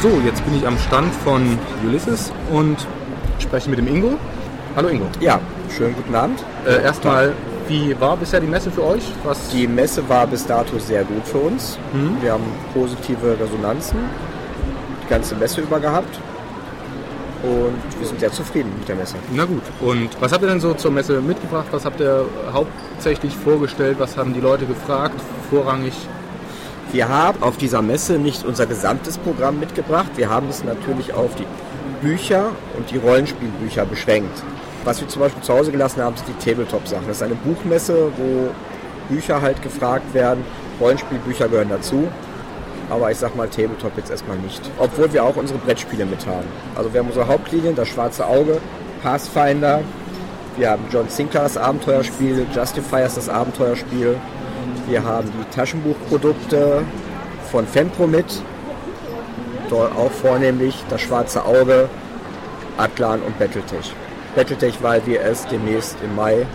So, jetzt bin ich am Stand von Ulysses und spreche mit dem Ingo. Hallo Ingo. Ja, schönen guten Abend. Äh, erstmal, wie war bisher die Messe für euch? Was die Messe war bis dato sehr gut für uns. Mhm. Wir haben positive Resonanzen die ganze Messe über gehabt. Und wir sind sehr zufrieden mit der Messe. Na gut. Und was habt ihr denn so zur Messe mitgebracht? Was habt ihr hauptsächlich vorgestellt? Was haben die Leute gefragt? Vorrangig? Wir haben auf dieser Messe nicht unser gesamtes Programm mitgebracht. Wir haben es natürlich auf die Bücher und die Rollenspielbücher beschränkt. Was wir zum Beispiel zu Hause gelassen haben, sind die Tabletop-Sachen. Das ist eine Buchmesse, wo Bücher halt gefragt werden. Rollenspielbücher gehören dazu. Aber ich sag mal Tabletop jetzt erstmal nicht. Obwohl wir auch unsere Brettspiele mit haben. Also wir haben unsere Hauptlinien, das Schwarze Auge, Pathfinder. Wir haben John Sinclair das Abenteuerspiel, Justifiers das Abenteuerspiel. Wir haben die Taschenbuchprodukte von Fempro mit. Dort auch vornehmlich das Schwarze Auge, Atlan und Battletech. Battletech, weil wir es demnächst im Mai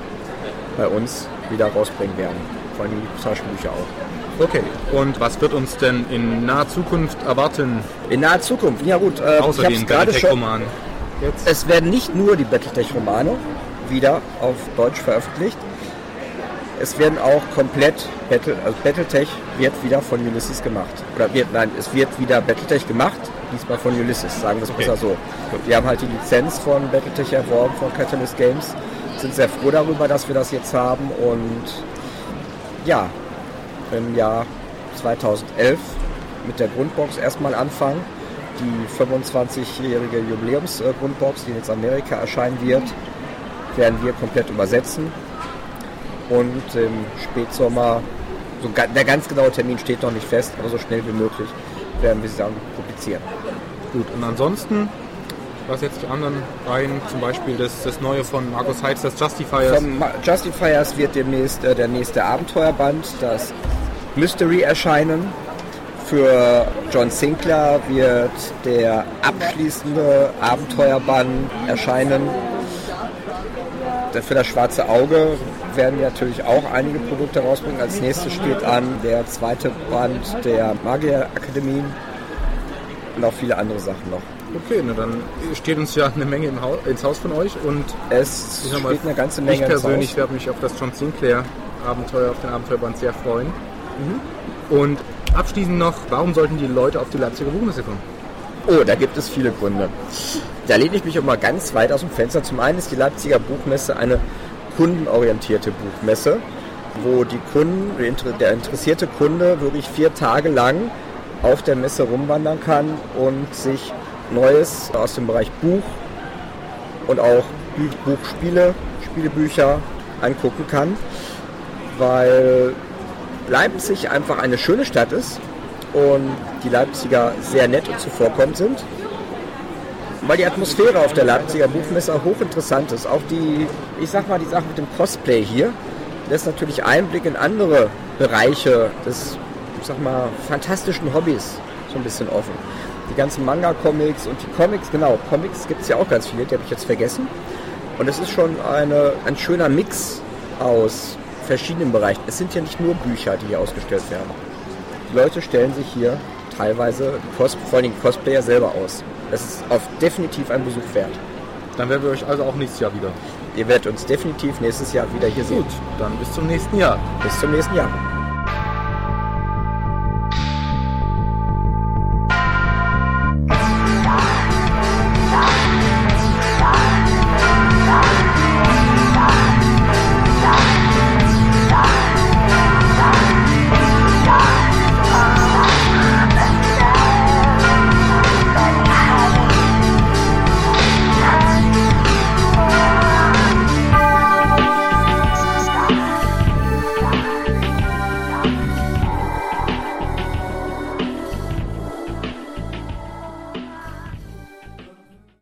bei uns wieder rausbringen werden. Vor allem die Taschenbücher auch. Okay, und was wird uns denn in naher Zukunft erwarten? In naher Zukunft, ja gut. Äh, Außer den Battletech-Romanen. Es werden nicht nur die Battletech-Romane wieder auf Deutsch veröffentlicht. Es werden auch komplett Battle, also Battletech wird wieder von Ulysses gemacht. Oder wird, nein, es wird wieder Battletech gemacht, diesmal von Ulysses, sagen wir es okay. besser so. Wir haben halt die Lizenz von Battletech erworben, von Catalyst Games, sind sehr froh darüber, dass wir das jetzt haben und ja, im Jahr 2011 mit der Grundbox erstmal anfangen. Die 25-jährige Jubiläumsgrundbox, die jetzt in Amerika erscheinen wird, werden wir komplett übersetzen und im Spätsommer, so der ganz genaue Termin steht noch nicht fest, aber so schnell wie möglich werden wir sie dann publizieren. Gut, und ansonsten, was jetzt die anderen Reihen, zum Beispiel das, das neue von Markus Heitz, das Justifiers? Von Justifiers wird demnächst äh, der nächste Abenteuerband, das Mystery erscheinen. Für John Sinclair wird der abschließende Abenteuerband erscheinen. Für das schwarze Auge werden wir natürlich auch einige Produkte rausbringen. Als nächstes steht an der zweite Band der Magierakademien und auch viele andere Sachen noch. Okay, na dann steht uns ja eine Menge Haus, ins Haus von euch und es steht mal, eine ganze Menge. Ich persönlich werde mich auf das John Sinclair Abenteuer, auf den Abenteuerband sehr freuen. Mhm. Und abschließend noch, warum sollten die Leute auf die Leipziger Buchmesse kommen? Oh, da gibt es viele Gründe. Da lehne ich mich auch mal ganz weit aus dem Fenster. Zum einen ist die Leipziger Buchmesse eine kundenorientierte Buchmesse, wo die Kunden, der interessierte Kunde wirklich vier Tage lang auf der Messe rumwandern kann und sich Neues aus dem Bereich Buch und auch Buchspiele, Spielebücher angucken kann, weil Leipzig einfach eine schöne Stadt ist und die Leipziger sehr nett und zuvorkommend sind weil die Atmosphäre auf der Leipziger Buchmesse hochinteressant ist. Auch die, ich sag mal, die Sache mit dem Cosplay hier lässt natürlich Einblick in andere Bereiche des, ich sag mal, fantastischen Hobbys so ein bisschen offen. Die ganzen Manga-Comics und die Comics, genau, Comics gibt es ja auch ganz viele, die habe ich jetzt vergessen. Und es ist schon eine, ein schöner Mix aus verschiedenen Bereichen. Es sind ja nicht nur Bücher, die hier ausgestellt werden. Die Leute stellen sich hier teilweise, vor allem Cosplayer selber aus. Das ist auf definitiv ein Besuch wert. Dann werden wir euch also auch nächstes Jahr wieder. Ihr werdet uns definitiv nächstes Jahr wieder hier sehen. Gut, dann bis zum nächsten Jahr. Bis zum nächsten Jahr.